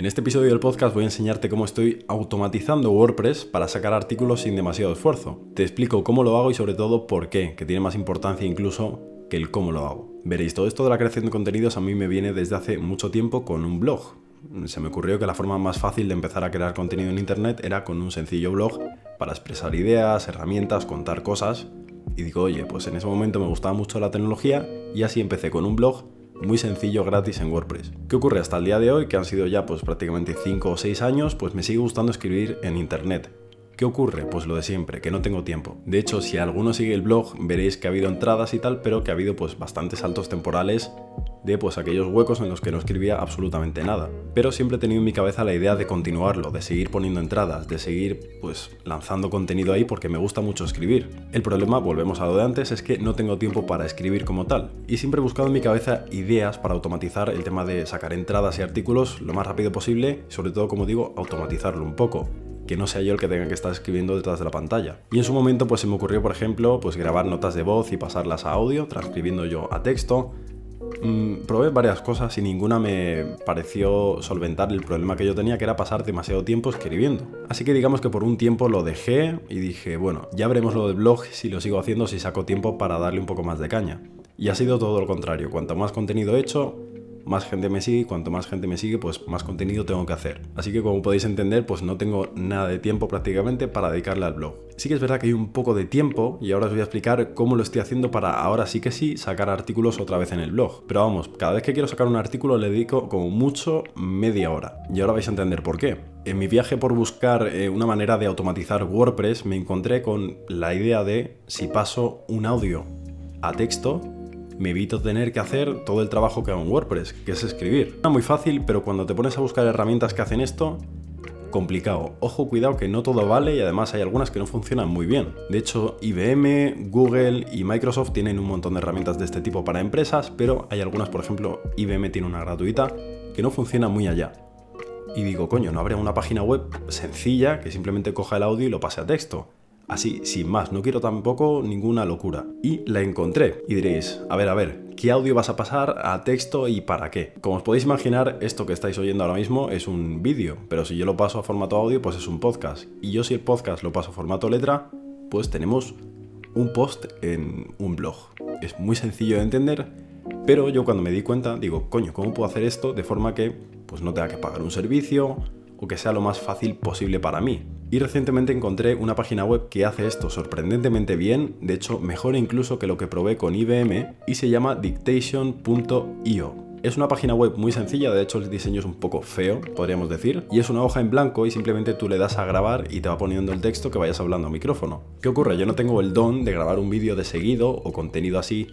En este episodio del podcast voy a enseñarte cómo estoy automatizando WordPress para sacar artículos sin demasiado esfuerzo. Te explico cómo lo hago y sobre todo por qué, que tiene más importancia incluso que el cómo lo hago. Veréis, todo esto de la creación de contenidos a mí me viene desde hace mucho tiempo con un blog. Se me ocurrió que la forma más fácil de empezar a crear contenido en Internet era con un sencillo blog para expresar ideas, herramientas, contar cosas. Y digo, oye, pues en ese momento me gustaba mucho la tecnología y así empecé con un blog muy sencillo gratis en WordPress. ¿Qué ocurre hasta el día de hoy? Que han sido ya pues prácticamente 5 o 6 años, pues me sigue gustando escribir en internet. ¿Qué ocurre? Pues lo de siempre, que no tengo tiempo. De hecho, si alguno sigue el blog, veréis que ha habido entradas y tal, pero que ha habido pues bastantes saltos temporales de pues aquellos huecos en los que no escribía absolutamente nada. Pero siempre he tenido en mi cabeza la idea de continuarlo, de seguir poniendo entradas, de seguir pues lanzando contenido ahí porque me gusta mucho escribir. El problema, volvemos a lo de antes, es que no tengo tiempo para escribir como tal. Y siempre he buscado en mi cabeza ideas para automatizar el tema de sacar entradas y artículos lo más rápido posible, sobre todo como digo, automatizarlo un poco que no sea yo el que tenga que estar escribiendo detrás de la pantalla. Y en su momento pues se me ocurrió, por ejemplo, pues grabar notas de voz y pasarlas a audio, transcribiendo yo a texto. Mm, probé varias cosas y ninguna me pareció solventar el problema que yo tenía, que era pasar demasiado tiempo escribiendo. Así que digamos que por un tiempo lo dejé y dije, bueno, ya veremos lo del blog si lo sigo haciendo, si saco tiempo para darle un poco más de caña. Y ha sido todo lo contrario, cuanto más contenido he hecho, más gente me sigue y cuanto más gente me sigue, pues más contenido tengo que hacer. Así que como podéis entender, pues no tengo nada de tiempo prácticamente para dedicarle al blog. Sí que es verdad que hay un poco de tiempo y ahora os voy a explicar cómo lo estoy haciendo para ahora sí que sí sacar artículos otra vez en el blog. Pero vamos, cada vez que quiero sacar un artículo le dedico como mucho media hora. Y ahora vais a entender por qué. En mi viaje por buscar eh, una manera de automatizar WordPress me encontré con la idea de si paso un audio a texto, me evito tener que hacer todo el trabajo que hago en WordPress, que es escribir. Es muy fácil, pero cuando te pones a buscar herramientas que hacen esto, complicado. Ojo, cuidado que no todo vale y además hay algunas que no funcionan muy bien. De hecho, IBM, Google y Microsoft tienen un montón de herramientas de este tipo para empresas, pero hay algunas, por ejemplo, IBM tiene una gratuita que no funciona muy allá. Y digo, coño, ¿no habría una página web sencilla que simplemente coja el audio y lo pase a texto? Así, sin más, no quiero tampoco ninguna locura. Y la encontré. Y diréis, a ver, a ver, ¿qué audio vas a pasar a texto y para qué? Como os podéis imaginar, esto que estáis oyendo ahora mismo es un vídeo, pero si yo lo paso a formato audio, pues es un podcast. Y yo si el podcast lo paso a formato letra, pues tenemos un post en un blog. Es muy sencillo de entender, pero yo cuando me di cuenta digo, coño, ¿cómo puedo hacer esto de forma que pues no tenga que pagar un servicio o que sea lo más fácil posible para mí? Y recientemente encontré una página web que hace esto sorprendentemente bien, de hecho mejor incluso que lo que probé con IBM, y se llama dictation.io. Es una página web muy sencilla, de hecho el diseño es un poco feo, podríamos decir, y es una hoja en blanco y simplemente tú le das a grabar y te va poniendo el texto que vayas hablando a micrófono. ¿Qué ocurre? Yo no tengo el don de grabar un vídeo de seguido o contenido así,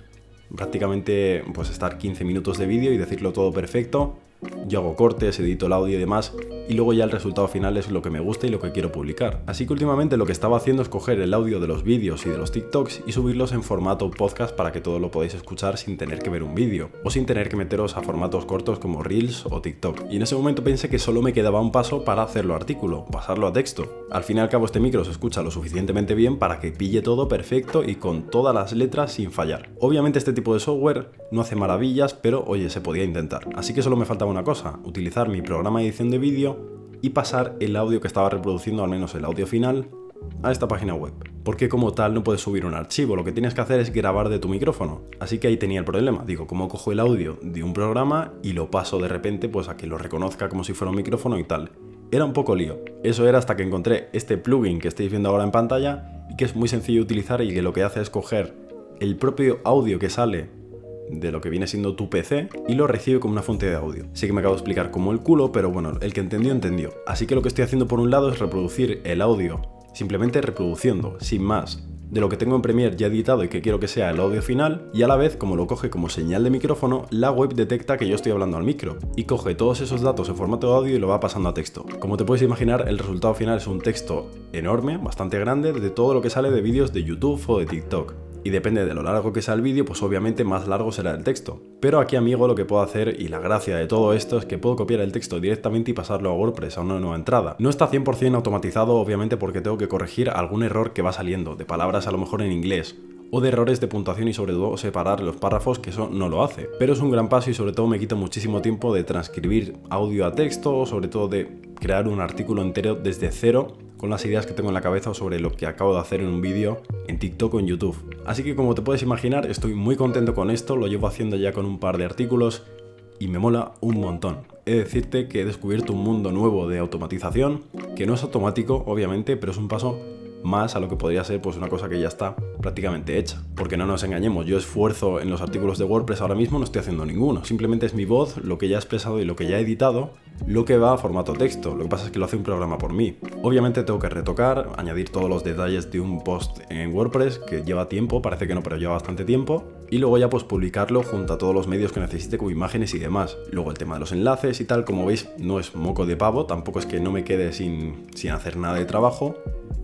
prácticamente pues estar 15 minutos de vídeo y decirlo todo perfecto, yo hago cortes, edito el audio y demás, y luego ya el resultado final es lo que me gusta y lo que quiero publicar. Así que últimamente lo que estaba haciendo es coger el audio de los vídeos y de los TikToks y subirlos en formato podcast para que todo lo podáis escuchar sin tener que ver un vídeo, o sin tener que meteros a formatos cortos como Reels o TikTok. Y en ese momento pensé que solo me quedaba un paso para hacerlo artículo, pasarlo a texto. Al fin y al cabo este micro se escucha lo suficientemente bien para que pille todo perfecto y con todas las letras sin fallar. Obviamente este tipo de software no hace maravillas, pero oye, se podía intentar. Así que solo me faltaba una cosa, utilizar mi programa de edición de vídeo y pasar el audio que estaba reproduciendo, al menos el audio final, a esta página web. Porque como tal no puedes subir un archivo, lo que tienes que hacer es grabar de tu micrófono. Así que ahí tenía el problema. Digo, ¿cómo cojo el audio de un programa y lo paso de repente pues a que lo reconozca como si fuera un micrófono y tal? Era un poco lío. Eso era hasta que encontré este plugin que estáis viendo ahora en pantalla y que es muy sencillo de utilizar y que lo que hace es coger el propio audio que sale de lo que viene siendo tu PC y lo recibe como una fuente de audio. Sí que me acabo de explicar como el culo, pero bueno, el que entendió, entendió. Así que lo que estoy haciendo por un lado es reproducir el audio, simplemente reproduciendo, sin más, de lo que tengo en Premiere ya editado y que quiero que sea el audio final, y a la vez, como lo coge como señal de micrófono, la web detecta que yo estoy hablando al micro, y coge todos esos datos en formato de audio y lo va pasando a texto. Como te puedes imaginar, el resultado final es un texto enorme, bastante grande, de todo lo que sale de vídeos de YouTube o de TikTok y depende de lo largo que sea el vídeo, pues obviamente más largo será el texto. Pero aquí amigo lo que puedo hacer y la gracia de todo esto es que puedo copiar el texto directamente y pasarlo a WordPress a una nueva entrada. No está 100% automatizado obviamente porque tengo que corregir algún error que va saliendo, de palabras a lo mejor en inglés o de errores de puntuación y sobre todo separar los párrafos, que eso no lo hace. Pero es un gran paso y sobre todo me quita muchísimo tiempo de transcribir audio a texto, sobre todo de crear un artículo entero desde cero con las ideas que tengo en la cabeza sobre lo que acabo de hacer en un vídeo en TikTok o en YouTube. Así que como te puedes imaginar, estoy muy contento con esto, lo llevo haciendo ya con un par de artículos y me mola un montón. He de decirte que he descubierto un mundo nuevo de automatización, que no es automático, obviamente, pero es un paso más a lo que podría ser pues una cosa que ya está prácticamente hecha. Porque no nos engañemos, yo esfuerzo en los artículos de WordPress ahora mismo no estoy haciendo ninguno, simplemente es mi voz, lo que ya he expresado y lo que ya he editado, lo que va a formato texto, lo que pasa es que lo hace un programa por mí. Obviamente tengo que retocar, añadir todos los detalles de un post en WordPress que lleva tiempo, parece que no, pero lleva bastante tiempo, y luego ya pues publicarlo junto a todos los medios que necesite como imágenes y demás. Luego el tema de los enlaces y tal, como veis, no es moco de pavo, tampoco es que no me quede sin, sin hacer nada de trabajo,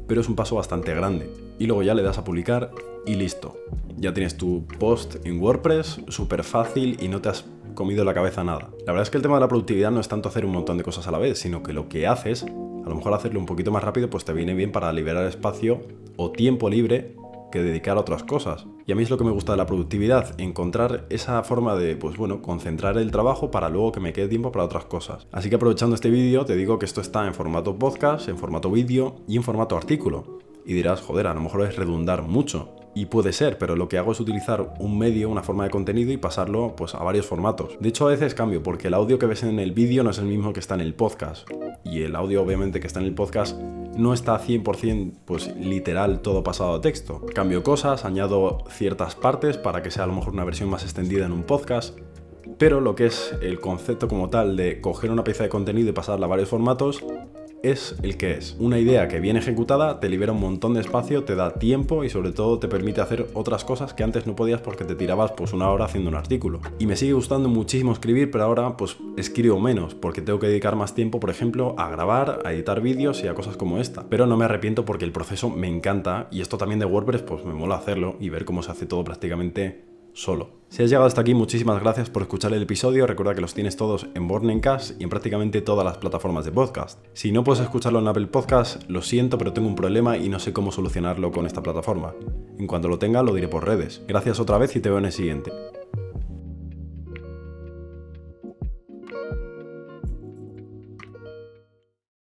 pero es un paso bastante grande. Y luego ya le das a publicar y listo. Ya tienes tu post en WordPress, súper fácil y no te has comido la cabeza nada. La verdad es que el tema de la productividad no es tanto hacer un montón de cosas a la vez, sino que lo que haces, a lo mejor hacerlo un poquito más rápido, pues te viene bien para liberar espacio o tiempo libre que dedicar a otras cosas. Y a mí es lo que me gusta de la productividad, encontrar esa forma de, pues bueno, concentrar el trabajo para luego que me quede tiempo para otras cosas. Así que aprovechando este vídeo, te digo que esto está en formato podcast, en formato vídeo y en formato artículo. Y dirás, joder, a lo mejor es redundar mucho. Y puede ser, pero lo que hago es utilizar un medio, una forma de contenido y pasarlo pues, a varios formatos. De hecho, a veces cambio, porque el audio que ves en el vídeo no es el mismo que está en el podcast. Y el audio, obviamente, que está en el podcast no está 100% pues, literal todo pasado a texto. Cambio cosas, añado ciertas partes para que sea a lo mejor una versión más extendida en un podcast. Pero lo que es el concepto como tal de coger una pieza de contenido y pasarla a varios formatos, es el que es. Una idea que bien ejecutada te libera un montón de espacio, te da tiempo y sobre todo te permite hacer otras cosas que antes no podías porque te tirabas pues una hora haciendo un artículo. Y me sigue gustando muchísimo escribir, pero ahora pues escribo menos porque tengo que dedicar más tiempo, por ejemplo, a grabar, a editar vídeos y a cosas como esta. Pero no me arrepiento porque el proceso me encanta y esto también de WordPress pues me mola hacerlo y ver cómo se hace todo prácticamente solo. Si has llegado hasta aquí, muchísimas gracias por escuchar el episodio. Recuerda que los tienes todos en Bornencast y en prácticamente todas las plataformas de podcast. Si no puedes escucharlo en Apple Podcast, lo siento, pero tengo un problema y no sé cómo solucionarlo con esta plataforma. En cuanto lo tenga, lo diré por redes. Gracias otra vez y te veo en el siguiente.